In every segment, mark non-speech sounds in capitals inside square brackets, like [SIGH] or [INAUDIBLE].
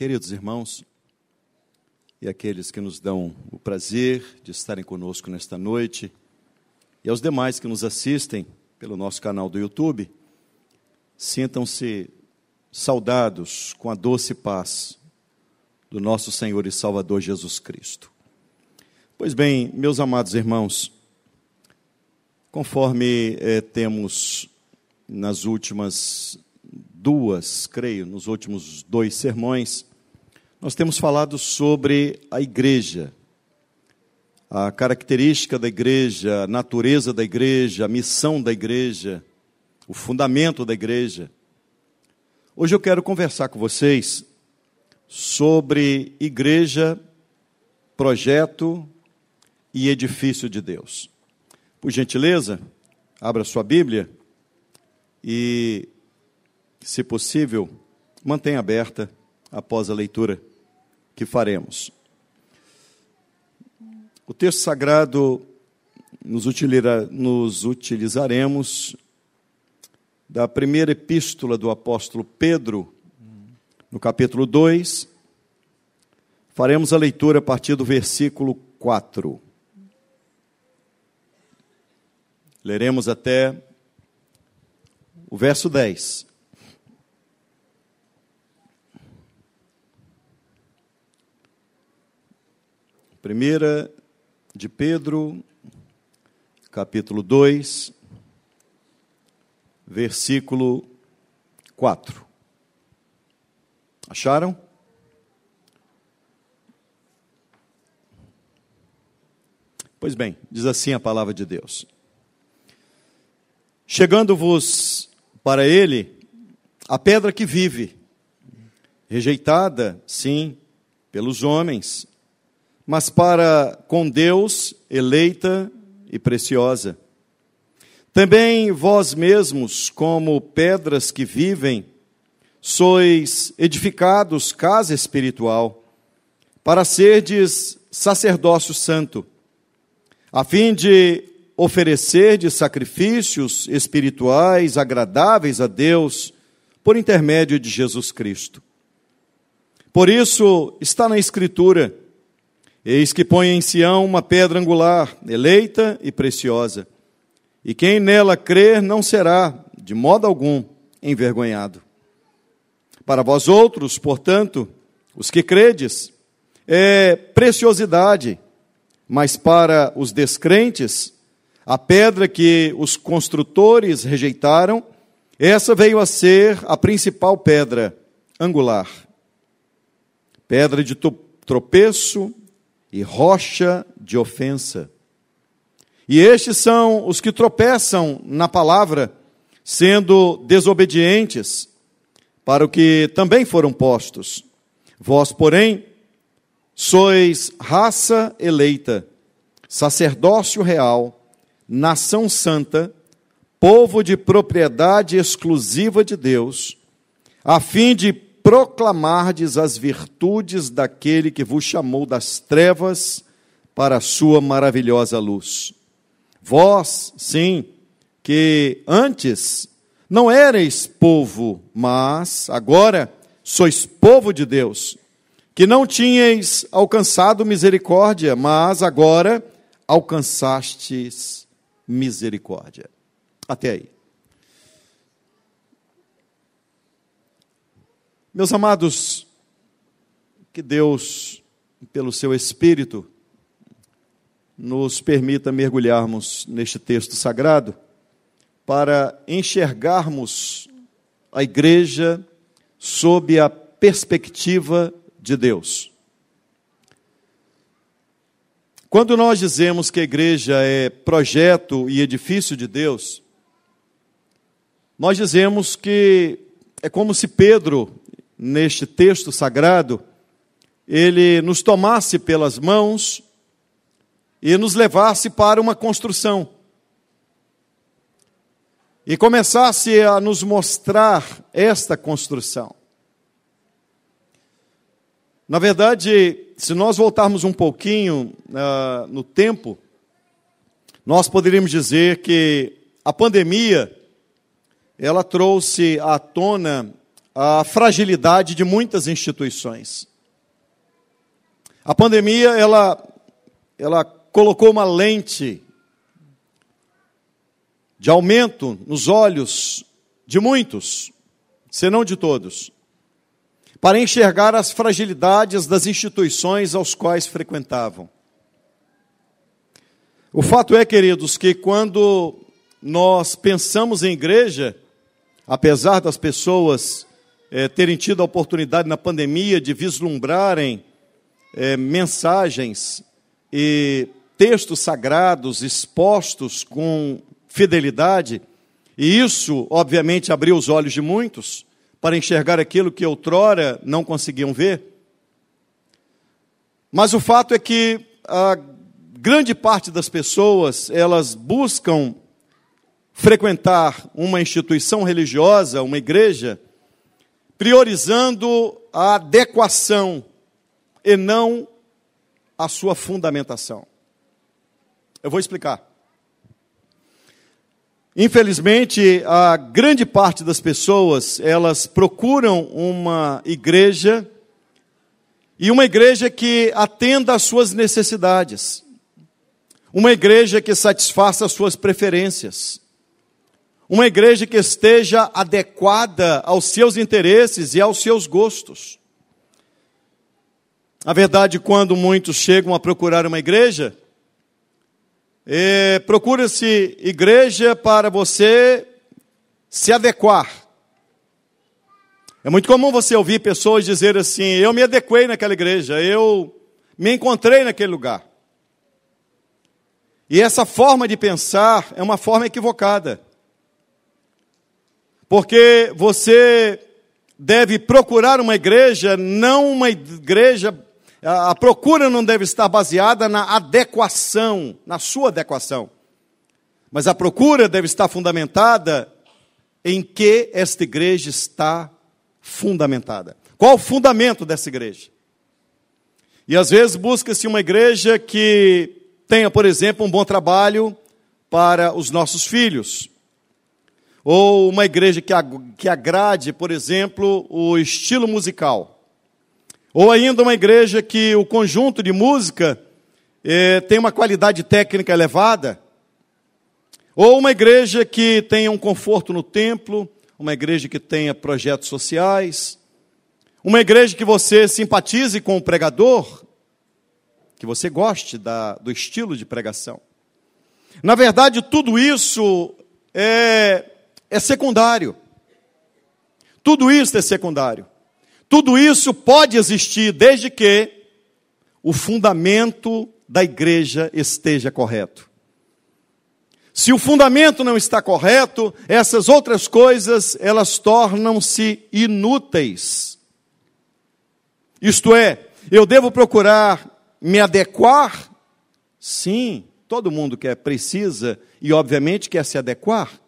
Queridos irmãos, e aqueles que nos dão o prazer de estarem conosco nesta noite, e aos demais que nos assistem pelo nosso canal do YouTube, sintam-se saudados com a doce paz do nosso Senhor e Salvador Jesus Cristo. Pois bem, meus amados irmãos, conforme eh, temos nas últimas duas, creio, nos últimos dois sermões, nós temos falado sobre a igreja, a característica da igreja, a natureza da igreja, a missão da igreja, o fundamento da igreja. Hoje eu quero conversar com vocês sobre igreja, projeto e edifício de Deus. Por gentileza, abra sua Bíblia e, se possível, mantenha aberta após a leitura que faremos. O texto sagrado nos, nos utilizaremos da primeira epístola do apóstolo Pedro, no capítulo 2. Faremos a leitura a partir do versículo 4. Leremos até o verso 10. Primeira de Pedro, capítulo 2, versículo 4. Acharam? Pois bem, diz assim a palavra de Deus: Chegando-vos para ele a pedra que vive, rejeitada, sim, pelos homens, mas para com Deus eleita e preciosa. Também vós mesmos, como pedras que vivem, sois edificados casa espiritual, para serdes sacerdócio santo, a fim de oferecer de sacrifícios espirituais agradáveis a Deus por intermédio de Jesus Cristo. Por isso está na Escritura: Eis que põe em Sião uma pedra angular, eleita e preciosa, e quem nela crer não será, de modo algum, envergonhado. Para vós outros, portanto, os que credes, é preciosidade, mas para os descrentes, a pedra que os construtores rejeitaram, essa veio a ser a principal pedra angular. Pedra de tropeço e rocha de ofensa. E estes são os que tropeçam na palavra, sendo desobedientes, para o que também foram postos. Vós, porém, sois raça eleita, sacerdócio real, nação santa, povo de propriedade exclusiva de Deus, a fim de proclamardes as virtudes daquele que vos chamou das trevas para a sua maravilhosa luz. Vós, sim, que antes não erais povo, mas agora sois povo de Deus, que não tinhais alcançado misericórdia, mas agora alcançastes misericórdia. Até aí. Meus amados, que Deus, pelo seu Espírito, nos permita mergulharmos neste texto sagrado para enxergarmos a igreja sob a perspectiva de Deus. Quando nós dizemos que a igreja é projeto e edifício de Deus, nós dizemos que é como se Pedro neste texto sagrado, ele nos tomasse pelas mãos e nos levasse para uma construção. E começasse a nos mostrar esta construção. Na verdade, se nós voltarmos um pouquinho uh, no tempo, nós poderíamos dizer que a pandemia ela trouxe à tona a fragilidade de muitas instituições. A pandemia, ela, ela colocou uma lente de aumento nos olhos de muitos, senão de todos, para enxergar as fragilidades das instituições aos quais frequentavam. O fato é, queridos, que quando nós pensamos em igreja, apesar das pessoas é, terem tido a oportunidade na pandemia de vislumbrarem é, mensagens e textos sagrados expostos com fidelidade, e isso, obviamente, abriu os olhos de muitos para enxergar aquilo que outrora não conseguiam ver. Mas o fato é que a grande parte das pessoas, elas buscam frequentar uma instituição religiosa, uma igreja, priorizando a adequação e não a sua fundamentação. Eu vou explicar. Infelizmente, a grande parte das pessoas, elas procuram uma igreja e uma igreja que atenda às suas necessidades. Uma igreja que satisfaça as suas preferências. Uma igreja que esteja adequada aos seus interesses e aos seus gostos. A verdade, quando muitos chegam a procurar uma igreja, é, procura-se igreja para você se adequar. É muito comum você ouvir pessoas dizer assim: eu me adequei naquela igreja, eu me encontrei naquele lugar. E essa forma de pensar é uma forma equivocada. Porque você deve procurar uma igreja, não uma igreja, a procura não deve estar baseada na adequação, na sua adequação. Mas a procura deve estar fundamentada em que esta igreja está fundamentada. Qual o fundamento dessa igreja? E às vezes busca-se uma igreja que tenha, por exemplo, um bom trabalho para os nossos filhos. Ou uma igreja que, que agrade, por exemplo, o estilo musical. Ou ainda uma igreja que o conjunto de música eh, tem uma qualidade técnica elevada. Ou uma igreja que tenha um conforto no templo, uma igreja que tenha projetos sociais, uma igreja que você simpatize com o pregador, que você goste da, do estilo de pregação. Na verdade, tudo isso é, é secundário. Tudo isso é secundário. Tudo isso pode existir desde que o fundamento da igreja esteja correto. Se o fundamento não está correto, essas outras coisas, elas tornam-se inúteis. Isto é, eu devo procurar me adequar? Sim, todo mundo quer, precisa e, obviamente, quer se adequar.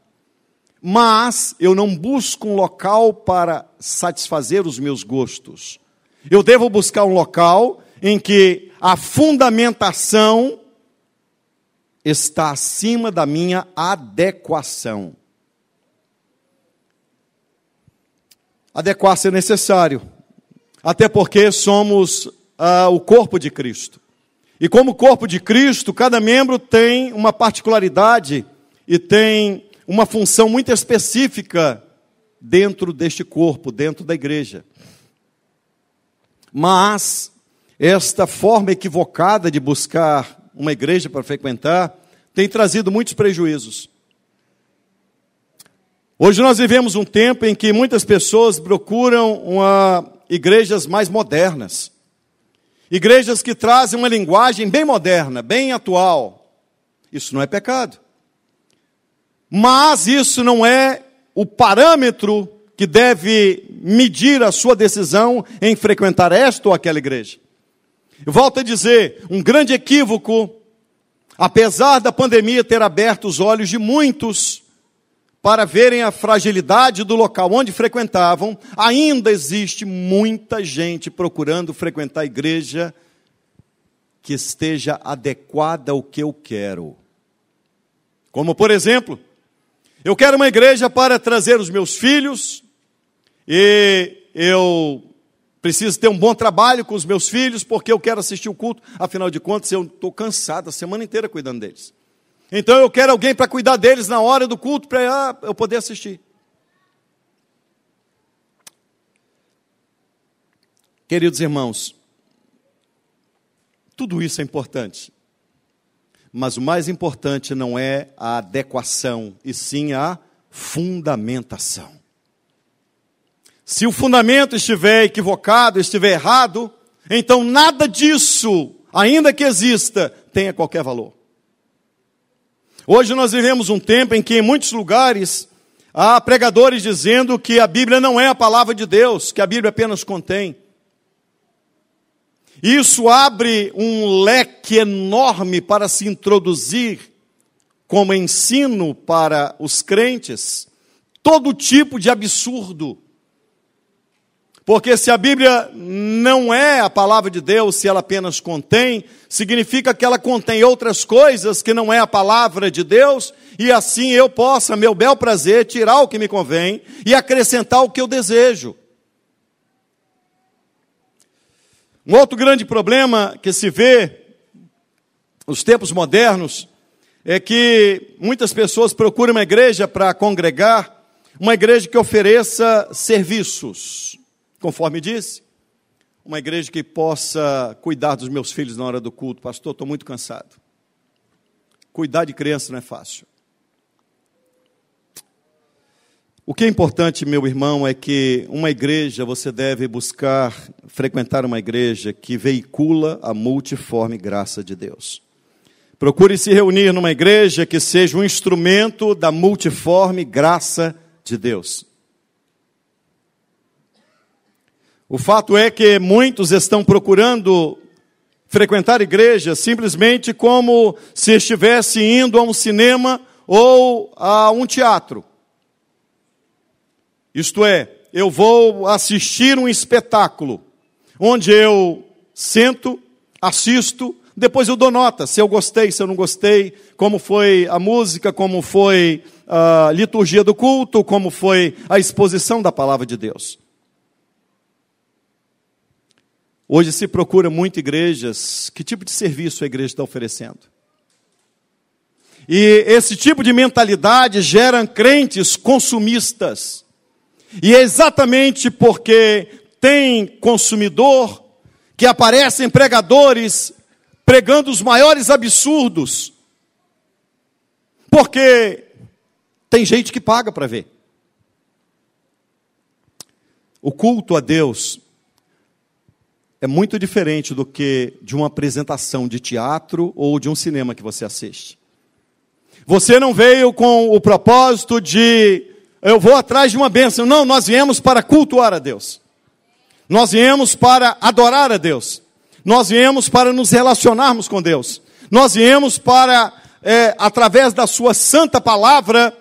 Mas eu não busco um local para satisfazer os meus gostos. Eu devo buscar um local em que a fundamentação está acima da minha adequação. Adequar-se é necessário, até porque somos ah, o corpo de Cristo. E como corpo de Cristo, cada membro tem uma particularidade e tem uma função muito específica dentro deste corpo, dentro da igreja. Mas esta forma equivocada de buscar uma igreja para frequentar tem trazido muitos prejuízos. Hoje nós vivemos um tempo em que muitas pessoas procuram uma, igrejas mais modernas. Igrejas que trazem uma linguagem bem moderna, bem atual. Isso não é pecado. Mas isso não é o parâmetro que deve medir a sua decisão em frequentar esta ou aquela igreja. Volto a dizer, um grande equívoco, apesar da pandemia ter aberto os olhos de muitos para verem a fragilidade do local onde frequentavam, ainda existe muita gente procurando frequentar a igreja que esteja adequada ao que eu quero. Como, por exemplo, eu quero uma igreja para trazer os meus filhos, e eu preciso ter um bom trabalho com os meus filhos porque eu quero assistir o culto, afinal de contas eu estou cansado a semana inteira cuidando deles. Então eu quero alguém para cuidar deles na hora do culto para ah, eu poder assistir. Queridos irmãos, tudo isso é importante. Mas o mais importante não é a adequação, e sim a fundamentação. Se o fundamento estiver equivocado, estiver errado, então nada disso, ainda que exista, tenha qualquer valor. Hoje nós vivemos um tempo em que em muitos lugares há pregadores dizendo que a Bíblia não é a palavra de Deus, que a Bíblia apenas contém. Isso abre um leque enorme para se introduzir como ensino para os crentes todo tipo de absurdo. Porque se a Bíblia não é a palavra de Deus, se ela apenas contém, significa que ela contém outras coisas que não é a palavra de Deus, e assim eu possa, meu bel prazer, tirar o que me convém e acrescentar o que eu desejo. Um outro grande problema que se vê nos tempos modernos é que muitas pessoas procuram uma igreja para congregar, uma igreja que ofereça serviços, conforme disse, uma igreja que possa cuidar dos meus filhos na hora do culto. Pastor, estou muito cansado. Cuidar de criança não é fácil. O que é importante, meu irmão, é que uma igreja, você deve buscar frequentar uma igreja que veicula a multiforme graça de Deus. Procure se reunir numa igreja que seja um instrumento da multiforme graça de Deus. O fato é que muitos estão procurando frequentar igreja simplesmente como se estivesse indo a um cinema ou a um teatro. Isto é, eu vou assistir um espetáculo, onde eu sento, assisto, depois eu dou nota, se eu gostei, se eu não gostei, como foi a música, como foi a liturgia do culto, como foi a exposição da palavra de Deus. Hoje se procura muito igrejas, que tipo de serviço a igreja está oferecendo? E esse tipo de mentalidade gera crentes consumistas e é exatamente porque tem consumidor que aparecem pregadores pregando os maiores absurdos. Porque tem gente que paga para ver. O culto a Deus é muito diferente do que de uma apresentação de teatro ou de um cinema que você assiste. Você não veio com o propósito de eu vou atrás de uma bênção. Não, nós viemos para cultuar a Deus. Nós viemos para adorar a Deus. Nós viemos para nos relacionarmos com Deus. Nós viemos para, é, através da Sua santa palavra,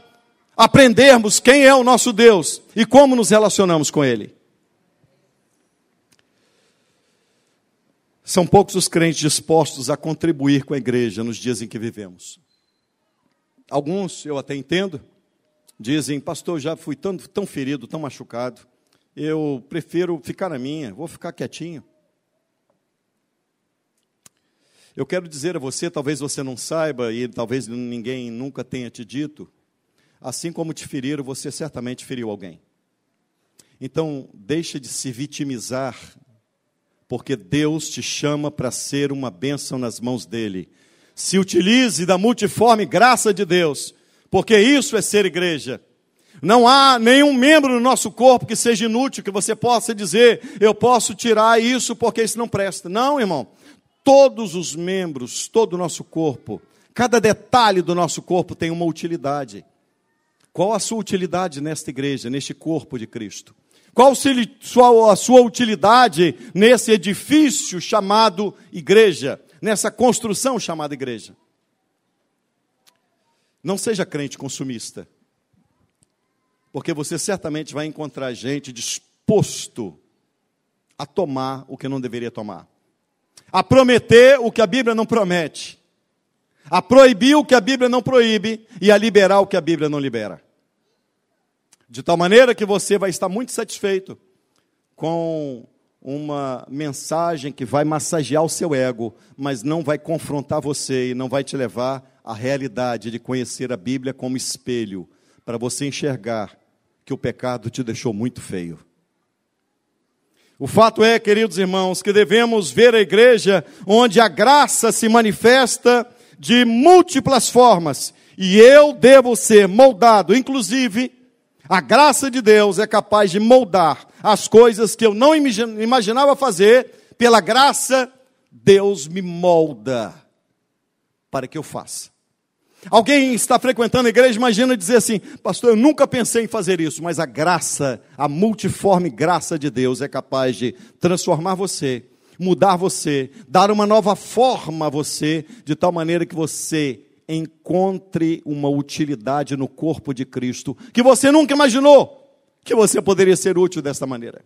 aprendermos quem é o nosso Deus e como nos relacionamos com Ele. São poucos os crentes dispostos a contribuir com a igreja nos dias em que vivemos. Alguns eu até entendo, dizem, pastor, já fui tão, tão ferido, tão machucado, eu prefiro ficar na minha, vou ficar quietinho. Eu quero dizer a você, talvez você não saiba e talvez ninguém nunca tenha te dito, assim como te feriram, você certamente feriu alguém. Então, deixe de se vitimizar, porque Deus te chama para ser uma bênção nas mãos dele. Se utilize da multiforme graça de Deus porque isso é ser igreja. Não há nenhum membro no nosso corpo que seja inútil, que você possa dizer, eu posso tirar isso porque isso não presta. Não, irmão. Todos os membros, todo o nosso corpo, cada detalhe do nosso corpo tem uma utilidade. Qual a sua utilidade nesta igreja, neste corpo de Cristo? Qual a sua utilidade nesse edifício chamado igreja, nessa construção chamada igreja? Não seja crente consumista, porque você certamente vai encontrar gente disposto a tomar o que não deveria tomar, a prometer o que a Bíblia não promete, a proibir o que a Bíblia não proíbe e a liberar o que a Bíblia não libera. De tal maneira que você vai estar muito satisfeito com uma mensagem que vai massagear o seu ego, mas não vai confrontar você e não vai te levar à realidade de conhecer a Bíblia como espelho, para você enxergar que o pecado te deixou muito feio. O fato é, queridos irmãos, que devemos ver a igreja onde a graça se manifesta de múltiplas formas, e eu devo ser moldado, inclusive a graça de Deus é capaz de moldar as coisas que eu não imaginava fazer, pela graça, Deus me molda para que eu faça. Alguém está frequentando a igreja, imagina dizer assim, pastor, eu nunca pensei em fazer isso, mas a graça, a multiforme graça de Deus é capaz de transformar você, mudar você, dar uma nova forma a você, de tal maneira que você encontre uma utilidade no corpo de Cristo que você nunca imaginou que você poderia ser útil desta maneira.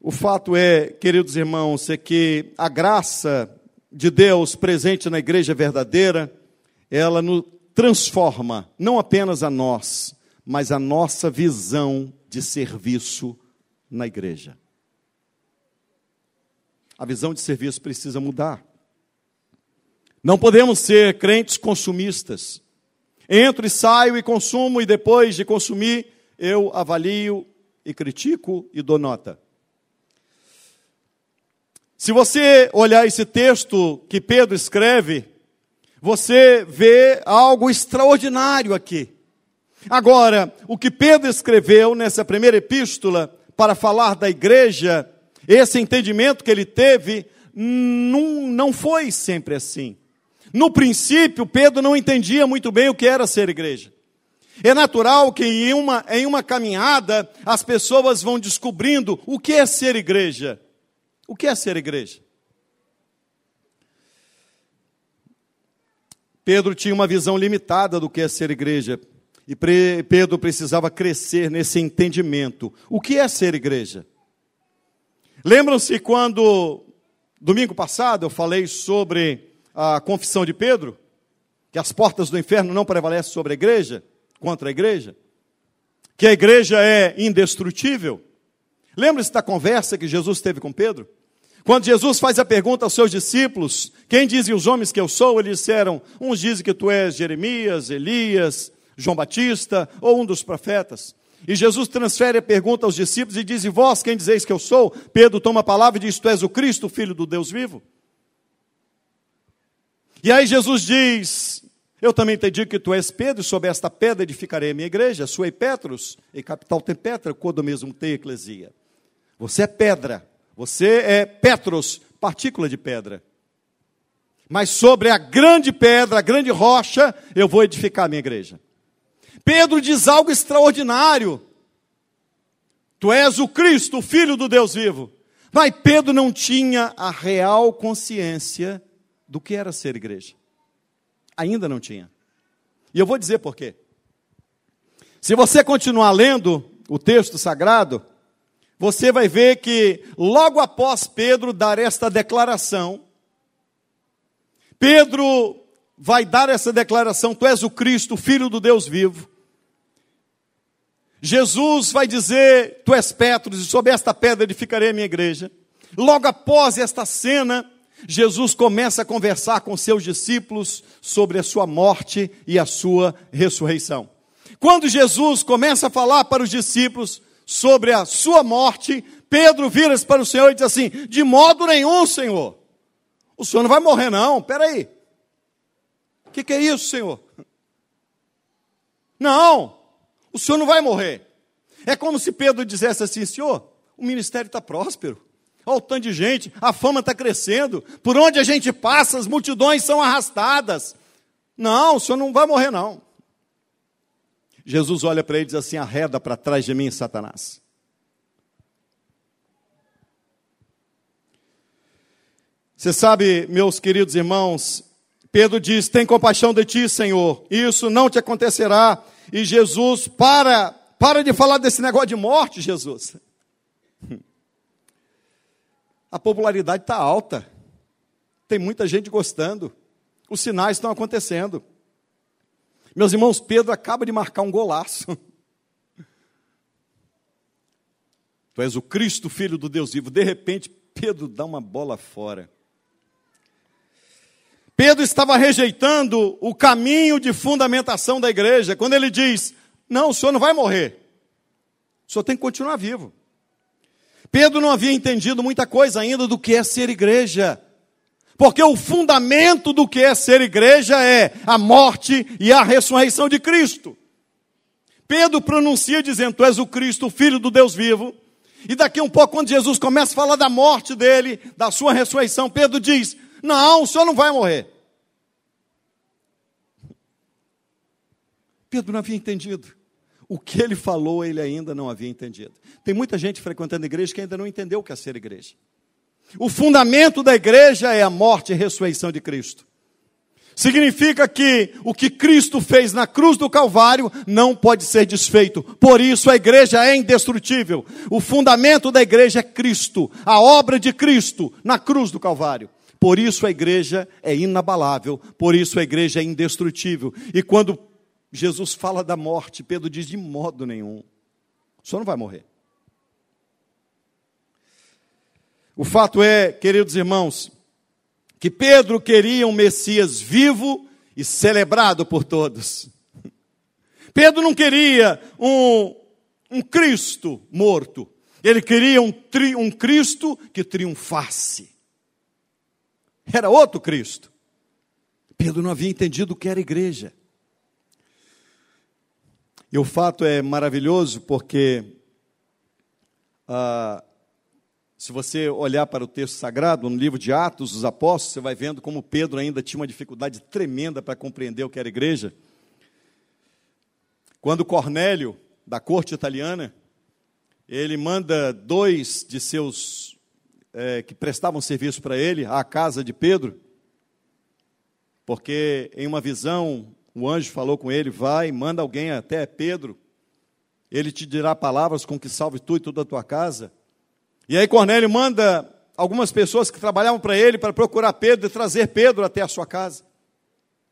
O fato é, queridos irmãos, é que a graça de Deus presente na igreja verdadeira, ela nos transforma não apenas a nós, mas a nossa visão de serviço na igreja. A visão de serviço precisa mudar. Não podemos ser crentes consumistas. Entro e saio e consumo, e depois de consumir, eu avalio e critico e dou nota. Se você olhar esse texto que Pedro escreve, você vê algo extraordinário aqui. Agora, o que Pedro escreveu nessa primeira epístola para falar da igreja, esse entendimento que ele teve, não, não foi sempre assim. No princípio, Pedro não entendia muito bem o que era ser igreja. É natural que em uma, em uma caminhada as pessoas vão descobrindo o que é ser igreja. O que é ser igreja? Pedro tinha uma visão limitada do que é ser igreja. E Pedro precisava crescer nesse entendimento. O que é ser igreja? Lembram-se quando, domingo passado, eu falei sobre a confissão de Pedro, que as portas do inferno não prevalecem sobre a igreja, contra a igreja, que a igreja é indestrutível. Lembra-se da conversa que Jesus teve com Pedro? Quando Jesus faz a pergunta aos seus discípulos, quem dizem os homens que eu sou? Eles disseram, uns dizem que tu és Jeremias, Elias, João Batista ou um dos profetas. E Jesus transfere a pergunta aos discípulos e diz, vós quem dizeis que eu sou? Pedro toma a palavra e diz, tu és o Cristo, Filho do Deus vivo. E aí Jesus diz: Eu também te digo que tu és Pedro, e sob esta pedra edificarei a minha igreja, suei Petros, e capital tem Petra, quando mesmo tem eclesia. Você é pedra, você é Petros, partícula de pedra. Mas sobre a grande pedra, a grande rocha, eu vou edificar a minha igreja. Pedro diz algo extraordinário. Tu és o Cristo, o Filho do Deus vivo. Mas Pedro não tinha a real consciência do que era ser igreja. Ainda não tinha. E eu vou dizer por quê. Se você continuar lendo o texto sagrado, você vai ver que logo após Pedro dar esta declaração, Pedro vai dar essa declaração: Tu és o Cristo, filho do Deus vivo. Jesus vai dizer: Tu és Petros, e sob esta pedra edificarei a minha igreja. Logo após esta cena, Jesus começa a conversar com seus discípulos sobre a sua morte e a sua ressurreição. Quando Jesus começa a falar para os discípulos sobre a sua morte, Pedro vira-se para o Senhor e diz assim: De modo nenhum, Senhor. O Senhor não vai morrer, não. Peraí. O que, que é isso, Senhor? Não, o Senhor não vai morrer. É como se Pedro dissesse assim: Senhor, o ministério está próspero. Olha o tanto de gente, a fama está crescendo. Por onde a gente passa, as multidões são arrastadas. Não, o senhor não vai morrer, não. Jesus olha para ele e diz assim: arreda para trás de mim, Satanás. Você sabe, meus queridos irmãos, Pedro diz: tem compaixão de ti, Senhor, isso não te acontecerá. E Jesus, para, para de falar desse negócio de morte, Jesus. A popularidade está alta. Tem muita gente gostando. Os sinais estão acontecendo. Meus irmãos, Pedro acaba de marcar um golaço. [LAUGHS] Tu és o Cristo, filho do Deus vivo. De repente, Pedro dá uma bola fora. Pedro estava rejeitando o caminho de fundamentação da igreja, quando ele diz: Não, o senhor não vai morrer, o senhor tem que continuar vivo. Pedro não havia entendido muita coisa ainda do que é ser igreja. Porque o fundamento do que é ser igreja é a morte e a ressurreição de Cristo. Pedro pronuncia dizendo: Tu és o Cristo, o Filho do Deus vivo. E daqui um pouco, quando Jesus começa a falar da morte dele, da sua ressurreição, Pedro diz: Não, o senhor não vai morrer. Pedro não havia entendido. O que ele falou, ele ainda não havia entendido. Tem muita gente frequentando a igreja que ainda não entendeu o que é ser igreja. O fundamento da igreja é a morte e ressurreição de Cristo. Significa que o que Cristo fez na cruz do Calvário não pode ser desfeito. Por isso a igreja é indestrutível. O fundamento da igreja é Cristo, a obra de Cristo na cruz do Calvário. Por isso a igreja é inabalável, por isso a igreja é indestrutível. E quando Jesus fala da morte, Pedro diz: de modo nenhum, o senhor não vai morrer. O fato é, queridos irmãos, que Pedro queria um Messias vivo e celebrado por todos. Pedro não queria um, um Cristo morto, ele queria um, tri, um Cristo que triunfasse. Era outro Cristo. Pedro não havia entendido o que era igreja. E o fato é maravilhoso porque, ah, se você olhar para o texto sagrado, no livro de Atos dos Apóstolos, você vai vendo como Pedro ainda tinha uma dificuldade tremenda para compreender o que era igreja. Quando Cornélio, da corte italiana, ele manda dois de seus é, que prestavam serviço para ele à casa de Pedro, porque em uma visão o anjo falou com ele: Vai, manda alguém até Pedro, ele te dirá palavras com que salve tu e toda a tua casa. E aí Cornélio manda algumas pessoas que trabalhavam para ele para procurar Pedro e trazer Pedro até a sua casa,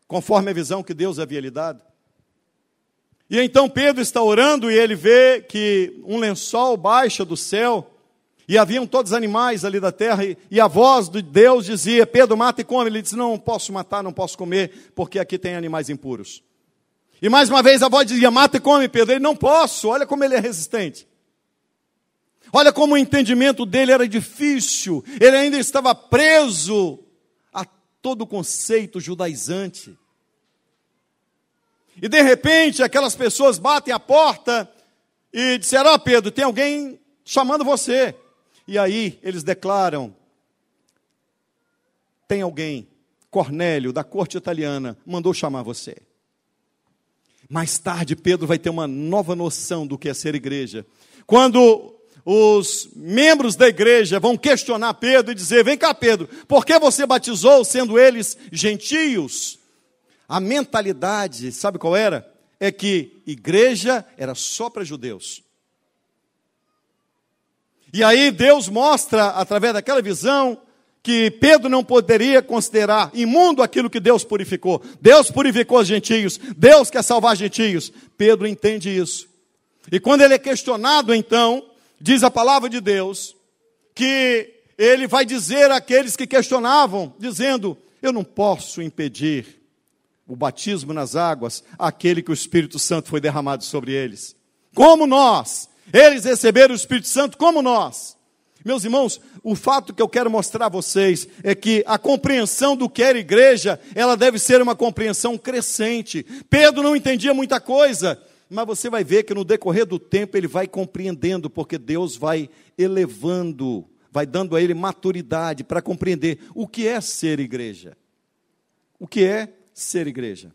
conforme a visão que Deus havia lhe dado. E então Pedro está orando e ele vê que um lençol baixa do céu e haviam todos os animais ali da terra, e, e, a voz de Deus dizia: Pedro, mata e come. Ele disse: Não, não posso matar, não posso comer, porque aqui tem animais impuros. E mais uma vez a voz dizia: Mata e come, Pedro. Ele: Não posso, olha como ele é resistente. Olha como o entendimento dele era difícil, ele ainda estava preso a todo o conceito judaizante. E de repente aquelas pessoas batem a porta e disseram: Ó oh, Pedro, tem alguém chamando você. E aí eles declaram: tem alguém, Cornélio, da corte italiana, mandou chamar você. Mais tarde, Pedro vai ter uma nova noção do que é ser igreja. Quando os membros da igreja vão questionar Pedro e dizer: Vem cá, Pedro, por que você batizou sendo eles gentios? A mentalidade, sabe qual era? É que igreja era só para judeus. E aí Deus mostra, através daquela visão, que Pedro não poderia considerar imundo aquilo que Deus purificou. Deus purificou os gentios, Deus quer salvar gentios. Pedro entende isso. E quando ele é questionado, então, diz a palavra de Deus, que ele vai dizer àqueles que questionavam, dizendo: Eu não posso impedir o batismo nas águas, aquele que o Espírito Santo foi derramado sobre eles. Como nós, eles receberam o Espírito Santo como nós. Meus irmãos, o fato que eu quero mostrar a vocês é que a compreensão do que era igreja, ela deve ser uma compreensão crescente. Pedro não entendia muita coisa, mas você vai ver que no decorrer do tempo ele vai compreendendo, porque Deus vai elevando, vai dando a ele maturidade para compreender o que é ser igreja. O que é ser igreja?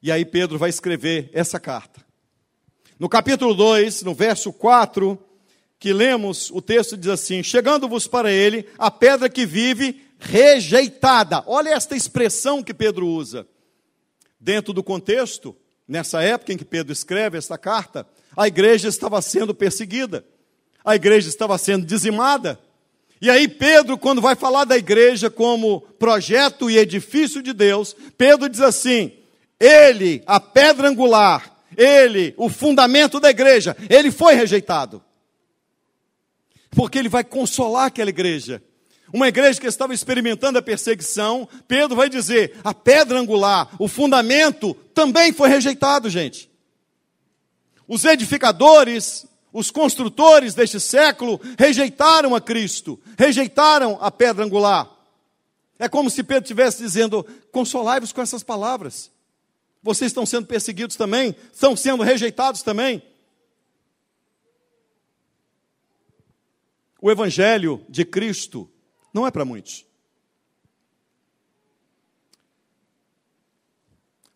E aí Pedro vai escrever essa carta. No capítulo 2, no verso 4, que lemos, o texto diz assim: Chegando-vos para ele a pedra que vive rejeitada. Olha esta expressão que Pedro usa. Dentro do contexto, nessa época em que Pedro escreve esta carta, a igreja estava sendo perseguida, a igreja estava sendo dizimada. E aí, Pedro, quando vai falar da igreja como projeto e edifício de Deus, Pedro diz assim: Ele, a pedra angular, ele, o fundamento da igreja, ele foi rejeitado. Porque ele vai consolar aquela igreja. Uma igreja que estava experimentando a perseguição, Pedro vai dizer: a pedra angular, o fundamento, também foi rejeitado, gente. Os edificadores, os construtores deste século rejeitaram a Cristo, rejeitaram a pedra angular. É como se Pedro estivesse dizendo: consolai-vos com essas palavras. Vocês estão sendo perseguidos também, estão sendo rejeitados também. O Evangelho de Cristo não é para muitos.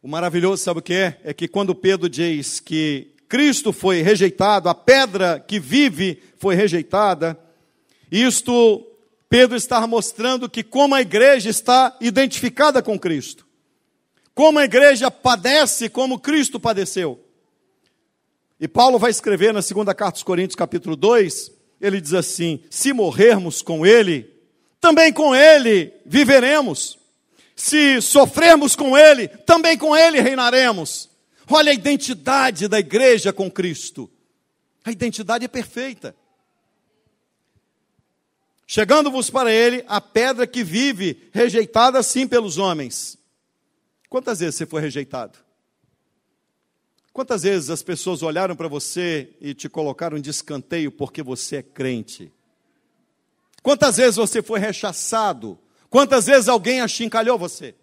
O maravilhoso, sabe o que é? É que quando Pedro diz que Cristo foi rejeitado, a pedra que vive foi rejeitada. Isto, Pedro está mostrando que como a igreja está identificada com Cristo. Como a igreja padece como Cristo padeceu. E Paulo vai escrever na segunda carta aos Coríntios, capítulo 2, ele diz assim: se morrermos com ele, também com ele viveremos. Se sofrermos com ele, também com ele reinaremos. Olha a identidade da igreja com Cristo. A identidade é perfeita. Chegando-vos para ele a pedra que vive, rejeitada assim pelos homens. Quantas vezes você foi rejeitado? Quantas vezes as pessoas olharam para você e te colocaram de escanteio porque você é crente? Quantas vezes você foi rechaçado? Quantas vezes alguém achincalhou você?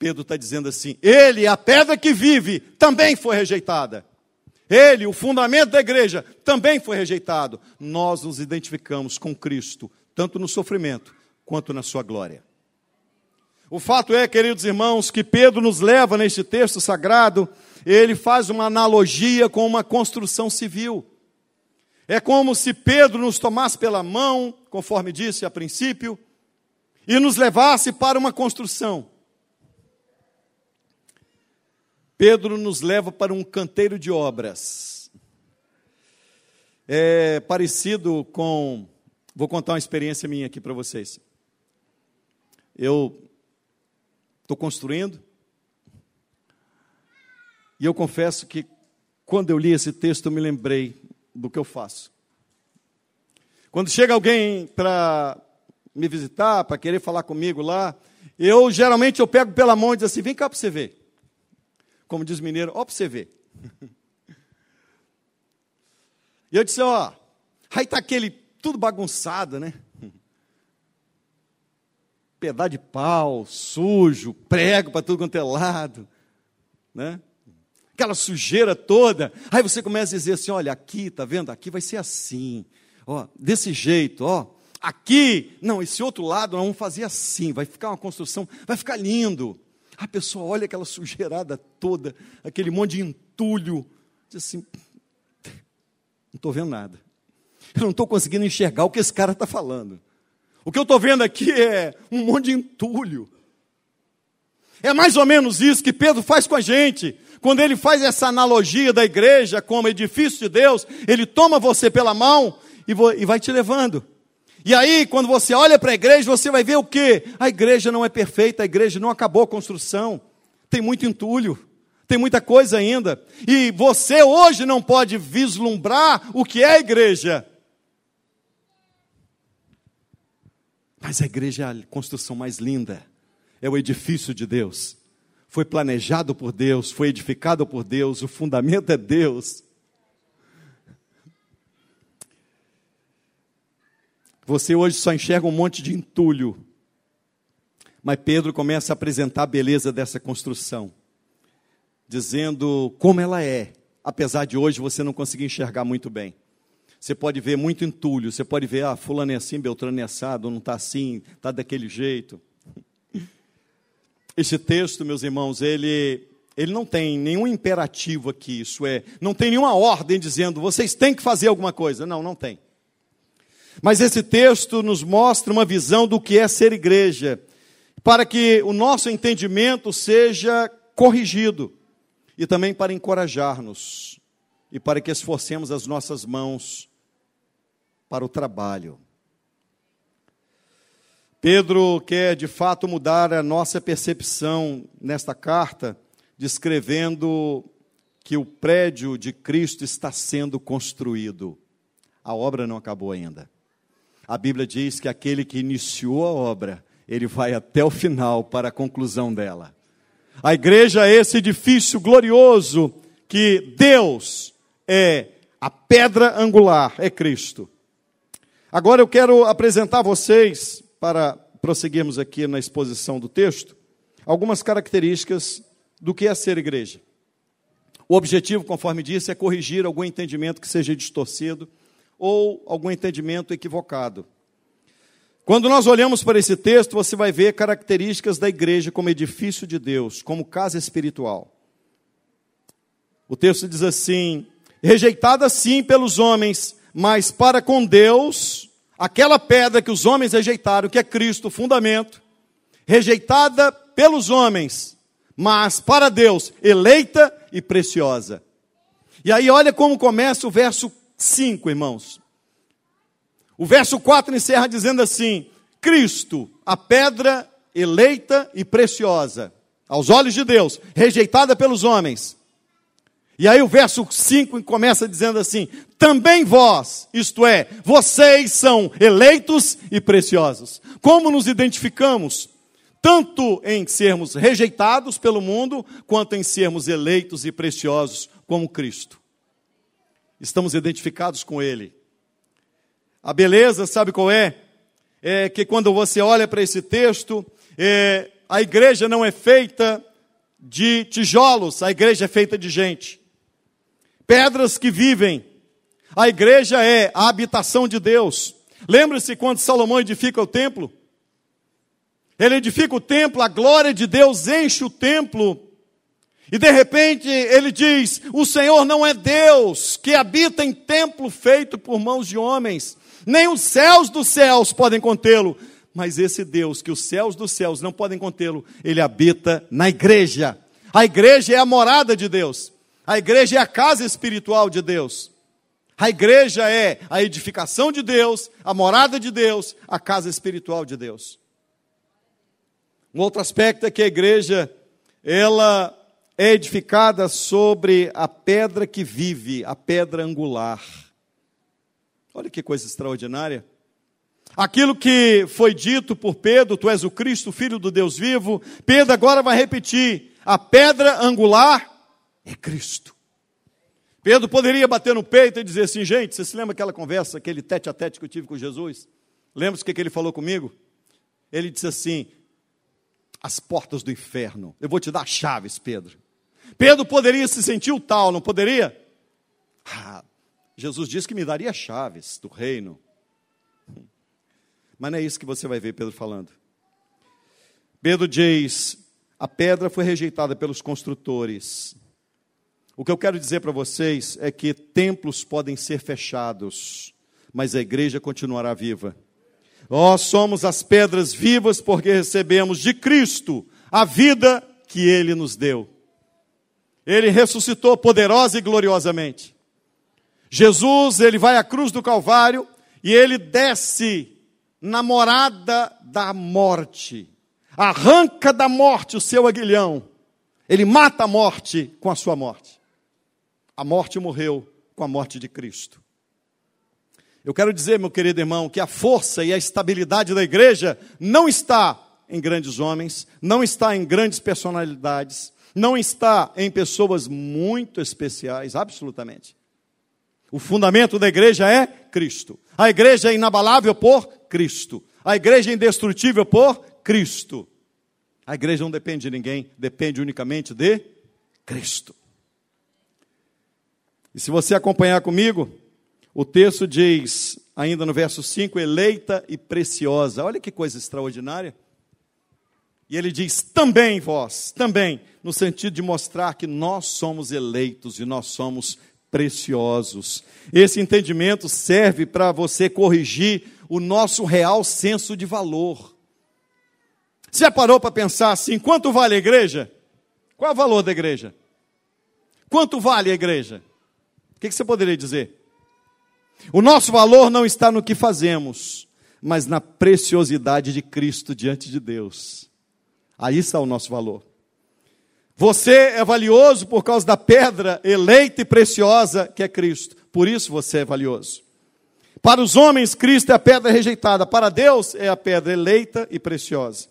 Pedro está dizendo assim: ele, a pedra que vive, também foi rejeitada. Ele, o fundamento da igreja, também foi rejeitado. Nós nos identificamos com Cristo, tanto no sofrimento quanto na sua glória. O fato é, queridos irmãos, que Pedro nos leva neste texto sagrado, ele faz uma analogia com uma construção civil. É como se Pedro nos tomasse pela mão, conforme disse a princípio, e nos levasse para uma construção. Pedro nos leva para um canteiro de obras. É parecido com. Vou contar uma experiência minha aqui para vocês. Eu estou construindo. E eu confesso que, quando eu li esse texto, eu me lembrei do que eu faço. Quando chega alguém para me visitar, para querer falar comigo lá, eu geralmente eu pego pela mão e digo assim: vem cá para você ver. Como diz mineiro, ó para você ver. [LAUGHS] E eu disse, ó, aí está aquele tudo bagunçado, né? Pedaço de pau, sujo, prego para tudo quanto é lado, né? Aquela sujeira toda. Aí você começa a dizer assim: olha, aqui, tá vendo? Aqui vai ser assim, ó, desse jeito, ó. Aqui, não, esse outro lado nós vamos fazer assim, vai ficar uma construção, vai ficar lindo. A pessoa olha aquela sujeirada toda, aquele monte de entulho, diz assim: não estou vendo nada. Eu não estou conseguindo enxergar o que esse cara está falando. O que eu estou vendo aqui [LAUGHS] é um monte de entulho. É mais ou menos isso que Pedro faz com a gente. Quando ele faz essa analogia da igreja como edifício de Deus, ele toma você pela mão e vai te levando. E aí, quando você olha para a igreja, você vai ver o que? A igreja não é perfeita, a igreja não acabou a construção, tem muito entulho, tem muita coisa ainda. E você hoje não pode vislumbrar o que é a igreja. Mas a igreja é a construção mais linda, é o edifício de Deus. Foi planejado por Deus, foi edificado por Deus, o fundamento é Deus. Você hoje só enxerga um monte de entulho. Mas Pedro começa a apresentar a beleza dessa construção, dizendo como ela é, apesar de hoje você não conseguir enxergar muito bem. Você pode ver muito entulho, você pode ver, ah, fulano é assim, Beltrano é assado, não está assim, está daquele jeito. Esse texto, meus irmãos, ele, ele não tem nenhum imperativo aqui, isso é, não tem nenhuma ordem dizendo, vocês têm que fazer alguma coisa. Não, não tem. Mas esse texto nos mostra uma visão do que é ser igreja, para que o nosso entendimento seja corrigido e também para encorajar-nos e para que esforcemos as nossas mãos para o trabalho. Pedro quer de fato mudar a nossa percepção nesta carta, descrevendo que o prédio de Cristo está sendo construído. A obra não acabou ainda. A Bíblia diz que aquele que iniciou a obra, ele vai até o final para a conclusão dela. A igreja é esse edifício glorioso que Deus é a pedra angular, é Cristo. Agora eu quero apresentar a vocês para prosseguirmos aqui na exposição do texto, algumas características do que é ser igreja. O objetivo, conforme disse, é corrigir algum entendimento que seja distorcido ou algum entendimento equivocado. Quando nós olhamos para esse texto, você vai ver características da igreja como edifício de Deus, como casa espiritual. O texto diz assim: rejeitada sim pelos homens, mas para com Deus aquela pedra que os homens rejeitaram, que é Cristo, o fundamento, rejeitada pelos homens, mas para Deus, eleita e preciosa. E aí, olha como começa o verso 5, irmãos. O verso 4 encerra dizendo assim: Cristo, a pedra eleita e preciosa, aos olhos de Deus, rejeitada pelos homens, e aí o verso 5 começa dizendo assim: também vós, isto é, vocês são eleitos e preciosos. Como nos identificamos? Tanto em sermos rejeitados pelo mundo, quanto em sermos eleitos e preciosos como Cristo. Estamos identificados com Ele. A beleza, sabe qual é? É que quando você olha para esse texto, é, a igreja não é feita de tijolos, a igreja é feita de gente pedras que vivem. A igreja é a habitação de Deus. Lembre-se quando Salomão edifica o templo? Ele edifica o templo, a glória de Deus enche o templo. E de repente ele diz: O Senhor não é Deus que habita em templo feito por mãos de homens, nem os céus dos céus podem contê-lo. Mas esse Deus que os céus dos céus não podem contê-lo, ele habita na igreja. A igreja é a morada de Deus. A igreja é a casa espiritual de Deus. A igreja é a edificação de Deus, a morada de Deus, a casa espiritual de Deus. Um outro aspecto é que a igreja, ela é edificada sobre a pedra que vive, a pedra angular. Olha que coisa extraordinária. Aquilo que foi dito por Pedro, tu és o Cristo, filho do Deus vivo, Pedro agora vai repetir: a pedra angular é Cristo. Pedro poderia bater no peito e dizer assim, gente, você se lembra aquela conversa, aquele tete a tete que eu tive com Jesus? Lembra-se o que, que ele falou comigo? Ele disse assim: as portas do inferno, eu vou te dar chaves, Pedro. Pedro poderia se sentir o tal, não poderia? Ah, Jesus disse que me daria chaves do reino. Mas não é isso que você vai ver Pedro falando. Pedro diz: a pedra foi rejeitada pelos construtores, o que eu quero dizer para vocês é que templos podem ser fechados, mas a igreja continuará viva. Nós somos as pedras vivas porque recebemos de Cristo a vida que Ele nos deu. Ele ressuscitou poderosa e gloriosamente. Jesus, ele vai à cruz do Calvário e ele desce na morada da morte. Arranca da morte o seu aguilhão. Ele mata a morte com a sua morte. A morte morreu com a morte de Cristo. Eu quero dizer, meu querido irmão, que a força e a estabilidade da igreja não está em grandes homens, não está em grandes personalidades, não está em pessoas muito especiais, absolutamente. O fundamento da igreja é Cristo. A igreja é inabalável por Cristo. A igreja é indestrutível por Cristo. A igreja não depende de ninguém, depende unicamente de Cristo. E se você acompanhar comigo, o texto diz, ainda no verso 5, eleita e preciosa. Olha que coisa extraordinária. E ele diz também vós, também, no sentido de mostrar que nós somos eleitos e nós somos preciosos. Esse entendimento serve para você corrigir o nosso real senso de valor. Você parou para pensar assim: quanto vale a igreja? Qual é o valor da igreja? Quanto vale a igreja? O que, você poderia dizer? O nosso valor não está no que fazemos, mas na preciosidade de Cristo diante de Deus. Aí está o nosso valor. Você é valioso por causa da pedra eleita e preciosa que é Cristo. Por isso você é valioso. Para os homens, Cristo é a pedra rejeitada. Para Deus, é a pedra eleita e preciosa.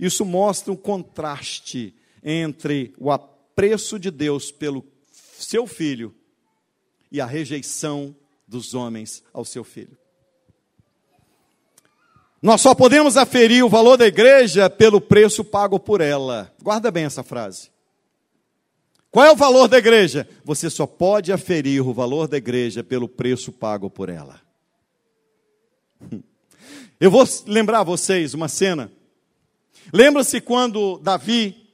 Isso mostra um contraste entre o apreço de Deus pelo seu filho e a rejeição dos homens ao seu filho. Nós só podemos aferir o valor da igreja pelo preço pago por ela. Guarda bem essa frase. Qual é o valor da igreja? Você só pode aferir o valor da igreja pelo preço pago por ela. [LAUGHS] Eu vou lembrar vocês uma cena. Lembra-se quando Davi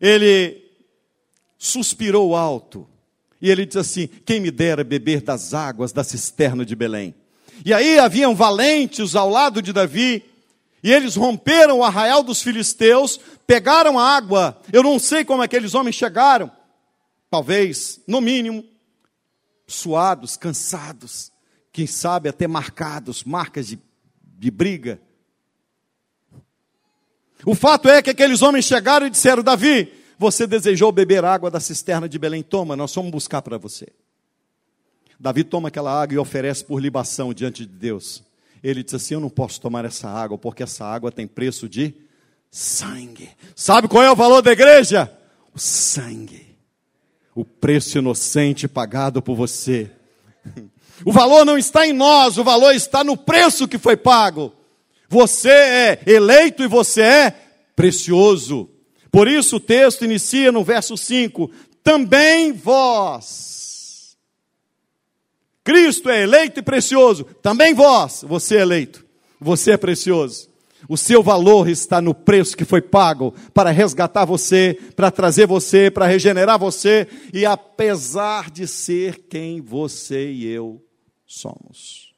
ele suspirou alto e ele diz assim: Quem me dera beber das águas da cisterna de Belém. E aí haviam valentes ao lado de Davi, e eles romperam o arraial dos filisteus, pegaram a água. Eu não sei como aqueles homens chegaram, talvez, no mínimo, suados, cansados, quem sabe até marcados, marcas de, de briga. O fato é que aqueles homens chegaram e disseram: Davi, você desejou beber água da cisterna de Belém? Toma, nós vamos buscar para você. Davi toma aquela água e oferece por libação diante de Deus. Ele diz assim: Eu não posso tomar essa água, porque essa água tem preço de sangue. Sabe qual é o valor da igreja? O sangue. O preço inocente pagado por você. [LAUGHS] O valor não está em nós, o valor está no preço que foi pago. Você é eleito e você é precioso. Por isso o texto inicia no verso 5: Também vós. Cristo é eleito e precioso. Também vós, você é eleito. Você é precioso. O seu valor está no preço que foi pago para resgatar você, para trazer você, para regenerar você, e apesar de ser quem você e eu somos.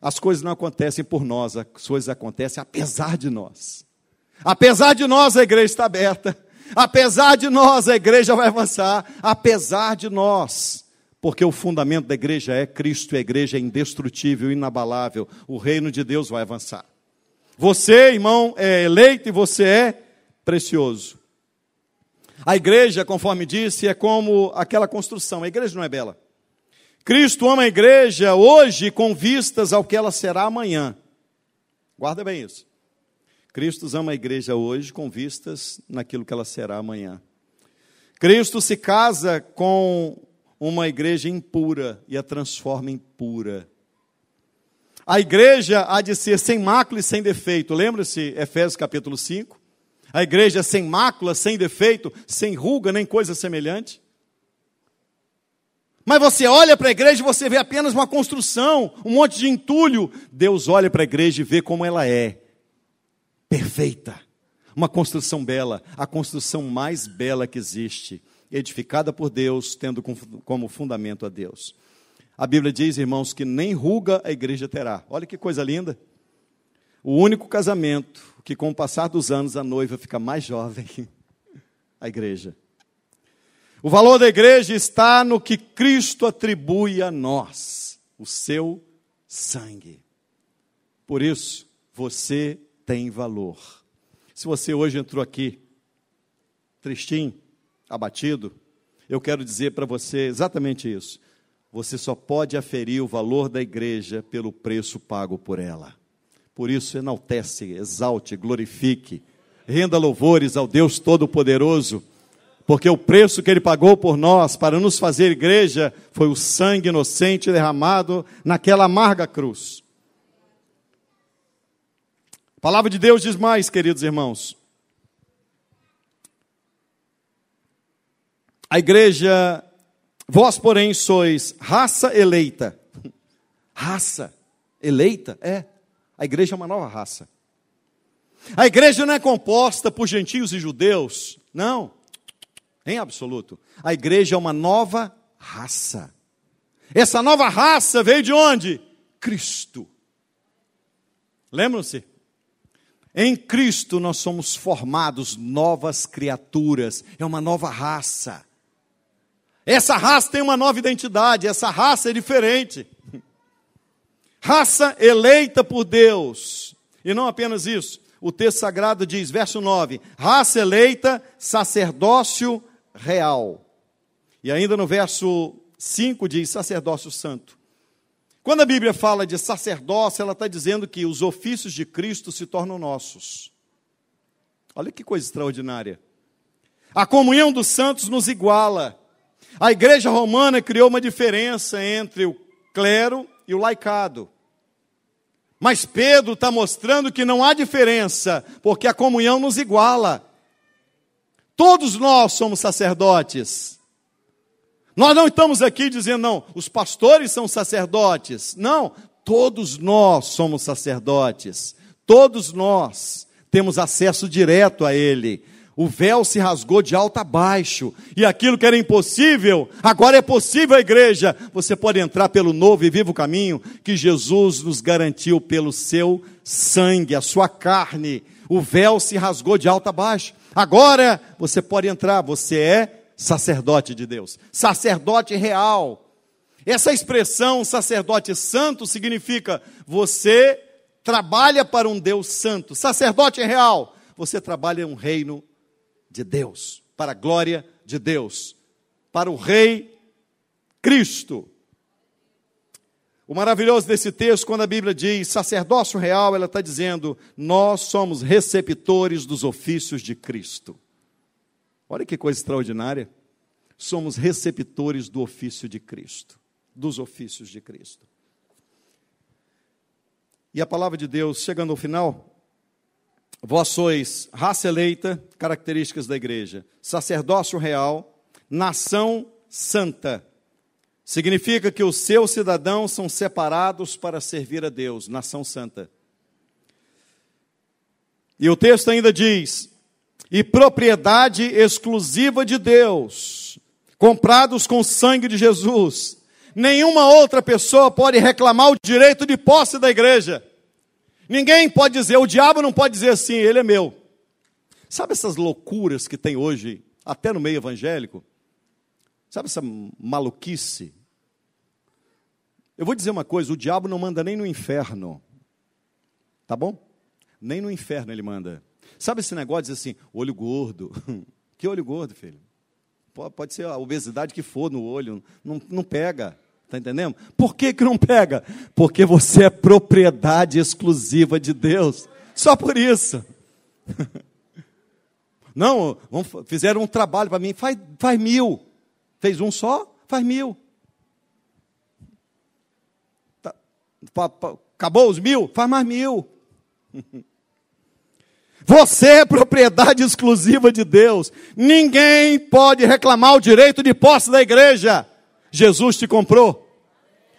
As coisas não acontecem por nós, as coisas acontecem apesar de nós. Apesar de nós, a igreja está aberta. Apesar de nós, a igreja vai avançar. Apesar de nós. Porque o fundamento da igreja é Cristo, a igreja é indestrutível, inabalável. O reino de Deus vai avançar. Você, irmão, é eleito e você é precioso. A igreja, conforme disse, é como aquela construção. A igreja não é bela. Cristo ama a igreja hoje com vistas ao que ela será amanhã. Guarda bem isso. Cristo ama a igreja hoje com vistas naquilo que ela será amanhã. Cristo se casa com uma igreja impura e a transforma em pura. A igreja há de ser sem mácula e sem defeito. Lembra-se Efésios capítulo 5? A igreja sem mácula, sem defeito, sem ruga, nem coisa semelhante. Mas você olha para a igreja e você vê apenas uma construção, um monte de entulho. Deus olha para a igreja e vê como ela é. Perfeita. Uma construção bela, a construção mais bela que existe, edificada por Deus, tendo como fundamento a Deus. A Bíblia diz, irmãos, que nem ruga a igreja terá. Olha que coisa linda. O único casamento que, com o passar dos anos, a noiva fica mais jovem, [LAUGHS] a igreja. O valor da igreja está no que Cristo atribui a nós, o seu sangue. Por isso, você tem valor. Se você hoje entrou aqui tristinho, abatido, eu quero dizer para você exatamente isso. Você só pode aferir o valor da igreja pelo preço pago por ela. Por isso, enaltece, exalte, glorifique, renda louvores ao Deus Todo-Poderoso porque o preço que ele pagou por nós para nos fazer igreja foi o sangue inocente derramado naquela amarga cruz. A palavra de Deus diz mais, queridos irmãos. A igreja, vós, porém, sois raça eleita. [LAUGHS] Raça eleita? É. A igreja é uma nova raça. A igreja não é composta por gentios e judeus. Não em absoluto. A igreja é uma nova raça. Essa nova raça veio de onde? Cristo. Lembram-se? Em Cristo nós somos formados novas criaturas, é uma nova raça. Essa raça tem uma nova identidade, essa raça é diferente. Raça eleita por Deus. E não apenas isso. O texto sagrado diz, verso 9: raça eleita, sacerdócio real. E ainda no verso 5 diz sacerdócio santo. Quando a Bíblia fala de sacerdócio, ela está dizendo que os ofícios de Cristo se tornam nossos. Olha que coisa extraordinária. A comunhão dos santos nos iguala. A igreja romana criou uma diferença entre o clero e o laicado. Mas Pedro está mostrando que não há diferença, porque a comunhão nos iguala. Todos nós somos sacerdotes. Nós não estamos aqui dizendo, não, os pastores são sacerdotes. Não, todos nós somos sacerdotes. Todos nós temos acesso direto a Ele. O véu se rasgou de alto a baixo. E aquilo que era impossível, agora é possível a igreja. Você pode entrar pelo novo e vivo caminho que Jesus nos garantiu pelo seu sangue, a sua carne. O véu se rasgou de alto a baixo. Agora você pode entrar, você é sacerdote de Deus, sacerdote real. Essa expressão sacerdote santo significa você trabalha para um Deus santo. Sacerdote real, você trabalha em um reino de Deus, para a glória de Deus, para o Rei Cristo. O maravilhoso desse texto, quando a Bíblia diz sacerdócio real, ela está dizendo: nós somos receptores dos ofícios de Cristo. Olha que coisa extraordinária. Somos receptores do ofício de Cristo, dos ofícios de Cristo. E a palavra de Deus, chegando ao final, Vós sois raça eleita, características da igreja, sacerdócio real, nação santa. Significa que os seus cidadãos são separados para servir a Deus, nação santa. E o texto ainda diz: e propriedade exclusiva de Deus, comprados com o sangue de Jesus. Nenhuma outra pessoa pode reclamar o direito de posse da igreja. Ninguém pode dizer, o diabo não pode dizer assim, ele é meu. Sabe essas loucuras que tem hoje, até no meio evangélico? Sabe essa maluquice? Eu vou dizer uma coisa: o diabo não manda nem no inferno. Tá bom? Nem no inferno ele manda. Sabe esse negócio de assim, olho gordo? [LAUGHS] que olho gordo, filho? Pode ser a obesidade que for no olho, não, não pega. Está entendendo? Por que, que não pega? Porque você é propriedade exclusiva de Deus. Só por isso. [LAUGHS] Não, vamos, fizeram um trabalho para mim, faz, faz mil. Fez um só? Faz mil. Tá, pa, pa, acabou os mil? Faz mais mil. [LAUGHS] Você é propriedade exclusiva de Deus. Ninguém pode reclamar o direito de posse da igreja. Jesus te comprou.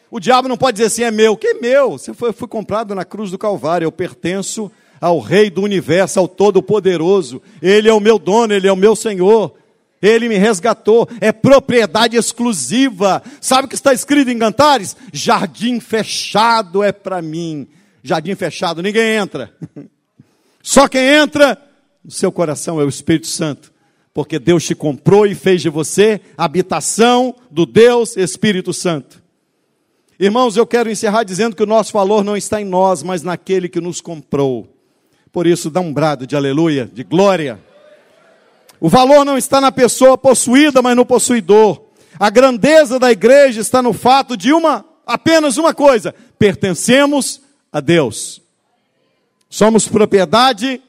O diabo não pode dizer assim, é meu. Que é meu? Você foi, foi comprado na cruz do Calvário. Eu pertenço ao Rei do universo, ao Todo-Poderoso. Ele é o meu dono, ele é o meu Senhor. Ele me resgatou, é propriedade exclusiva. Sabe o que está escrito em Cantares? Jardim fechado é para mim. Jardim fechado, ninguém entra. [LAUGHS] Só quem entra no seu coração é o Espírito Santo porque Deus te comprou e fez de você habitação do Deus Espírito Santo. Irmãos, eu quero encerrar dizendo que o nosso valor não está em nós, mas naquele que nos comprou. Por isso, dá um brado de aleluia, de glória. O valor não está na pessoa possuída, mas no possuidor. A grandeza da igreja está no fato de uma, apenas uma coisa: pertencemos a Deus. Somos propriedade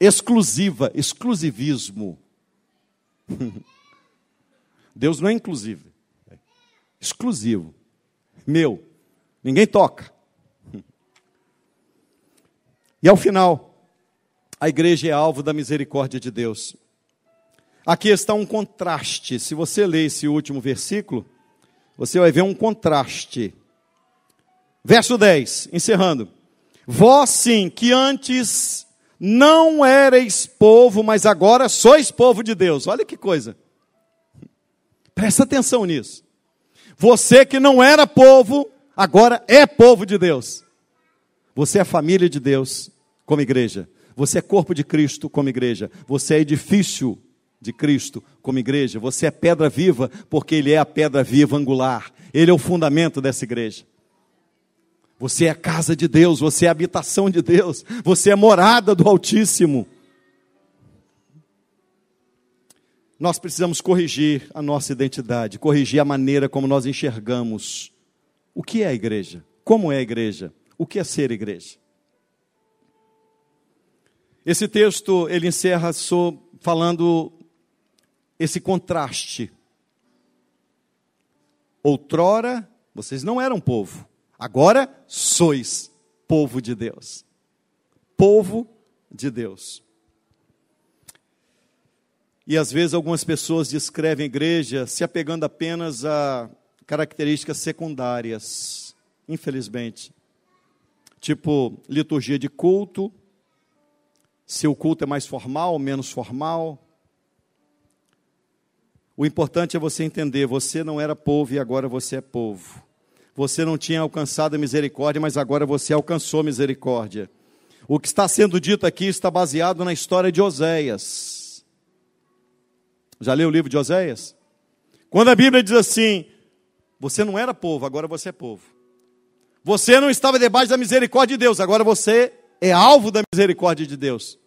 exclusiva, exclusivismo. [LAUGHS] Deus não é inclusivo, é exclusivo. Meu, ninguém toca. E ao final, a igreja é alvo da misericórdia de Deus. Aqui está um contraste. Se você ler esse último versículo, você vai ver um contraste. Verso 10, encerrando. Vós sim, que antes não erais povo, mas agora sois povo de Deus. Olha que coisa. Presta atenção nisso. Você que não era povo, agora é povo de Deus. Você é família de Deus como igreja. Você é corpo de Cristo como igreja. Você é edifício de Cristo como igreja. Você é pedra viva porque Ele é a pedra viva angular. Ele é o fundamento dessa igreja. Você é a casa de Deus, você é a habitação de Deus, você é morada do Altíssimo. Nós precisamos corrigir a nossa identidade, corrigir a maneira como nós enxergamos o que é a igreja, como é a igreja, o que é ser igreja. Esse texto ele encerra falando esse contraste. Outrora vocês não eram povo, agora sois povo de Deus. Povo de Deus. E às vezes algumas pessoas descrevem a igreja se apegando apenas a características secundárias, infelizmente. Tipo, liturgia de culto, se o culto é mais formal menos formal. O importante é você entender: você não era povo e agora você é povo. Você não tinha alcançado a misericórdia, mas agora você alcançou misericórdia. O que está sendo dito aqui está baseado na história de Oséias. Já leu o livro de Oséias? Quando a Bíblia diz assim: Você não era povo, agora você é povo. Você não estava debaixo da misericórdia de Deus, agora você é alvo da misericórdia de Deus.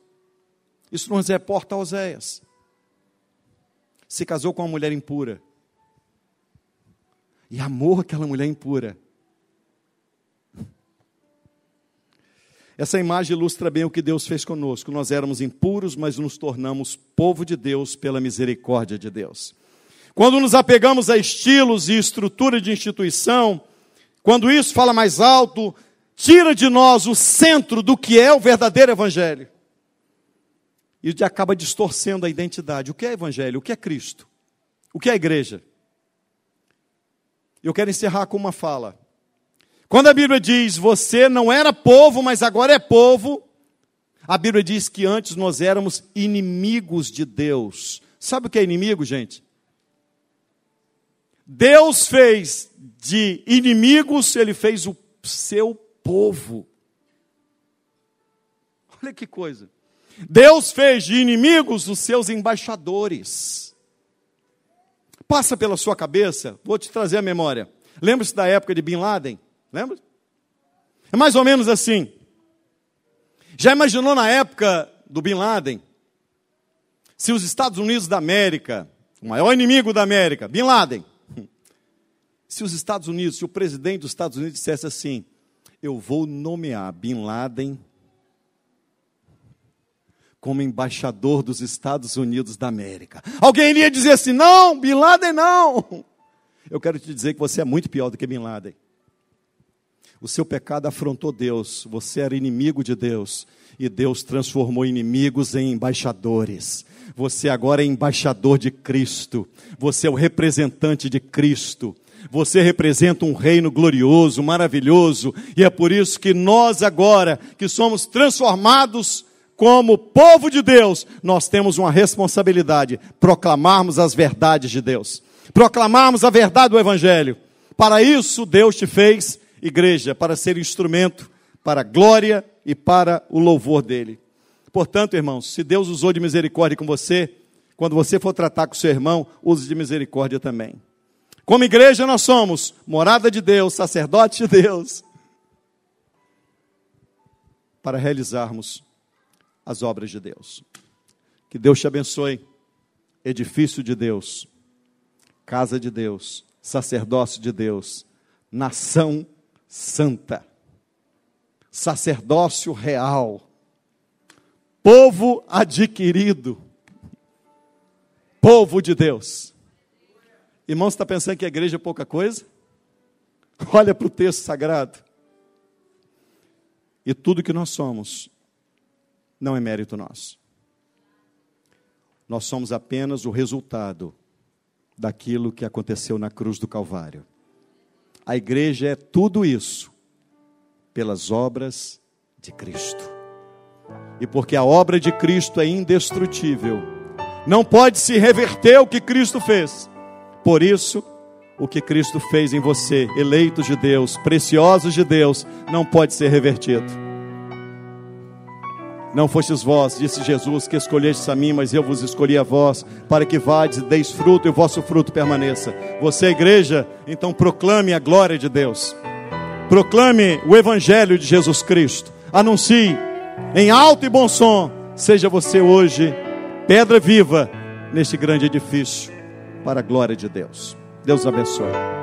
Isso nos reporta a Oséias. Se casou com uma mulher impura. E amou aquela mulher impura. Essa imagem ilustra bem o que Deus fez conosco. Nós éramos impuros, mas nos tornamos povo de Deus pela misericórdia de Deus. Quando nos apegamos a estilos e estrutura de instituição, quando isso fala mais alto, tira de nós o centro do que é o verdadeiro evangelho. E acaba distorcendo a identidade. O que é evangelho? O que é Cristo? O que é igreja? Eu quero encerrar com uma fala. Quando a Bíblia diz, você não era povo, mas agora é povo, a Bíblia diz que antes nós éramos inimigos de Deus. Sabe o que é inimigo, gente? Deus fez de inimigos, ele fez o seu povo. Olha que coisa. Deus fez de inimigos os seus embaixadores. Passa pela sua cabeça, vou te trazer a memória. Lembra-se da época de Bin Laden? Lembra? É mais ou menos assim. Já imaginou na época do Bin Laden? Se os Estados Unidos da América, o maior inimigo da América, Bin Laden, [LAUGHS] se os Estados Unidos, se o presidente dos Estados Unidos dissesse assim: Eu vou nomear Bin Laden como embaixador dos Estados Unidos da América. Alguém iria dizer assim: Não, Bin Laden não. Eu quero te dizer que você é muito pior do que Bin Laden. O seu pecado afrontou Deus, você era inimigo de Deus, e Deus transformou inimigos em embaixadores. Você agora é embaixador de Cristo, você é o representante de Cristo. Você representa um reino glorioso, maravilhoso, e é por isso que nós agora, que somos transformados como povo de Deus, nós temos uma responsabilidade, proclamarmos as verdades de Deus. Proclamarmos a verdade do evangelho. Para isso Deus te fez igreja, para ser instrumento para a glória e para o louvor dele. Portanto, irmãos, se Deus usou de misericórdia com você, quando você for tratar com seu irmão, use de misericórdia também. Como igreja, nós somos morada de Deus, sacerdote de Deus, para realizarmos as obras de Deus. Que Deus te abençoe, edifício de Deus, casa de Deus, sacerdócio de Deus, nação santa, sacerdócio real, povo adquirido, povo de Deus. Irmão, está pensando que a igreja é pouca coisa? Olha para o texto sagrado. E tudo que nós somos não é mérito nosso. Nós somos apenas o resultado daquilo que aconteceu na cruz do Calvário. A igreja é tudo isso pelas obras de Cristo. E porque a obra de Cristo é indestrutível, não pode se reverter o que Cristo fez. Por isso, o que Cristo fez em você, eleitos de Deus, preciosos de Deus, não pode ser revertido. Não fostes vós, disse Jesus, que escolhestes a mim, mas eu vos escolhi a vós, para que vades e deis fruto e o vosso fruto permaneça. Você, igreja, então proclame a glória de Deus. Proclame o evangelho de Jesus Cristo. Anuncie em alto e bom som. Seja você hoje pedra viva neste grande edifício, para a glória de Deus. Deus abençoe.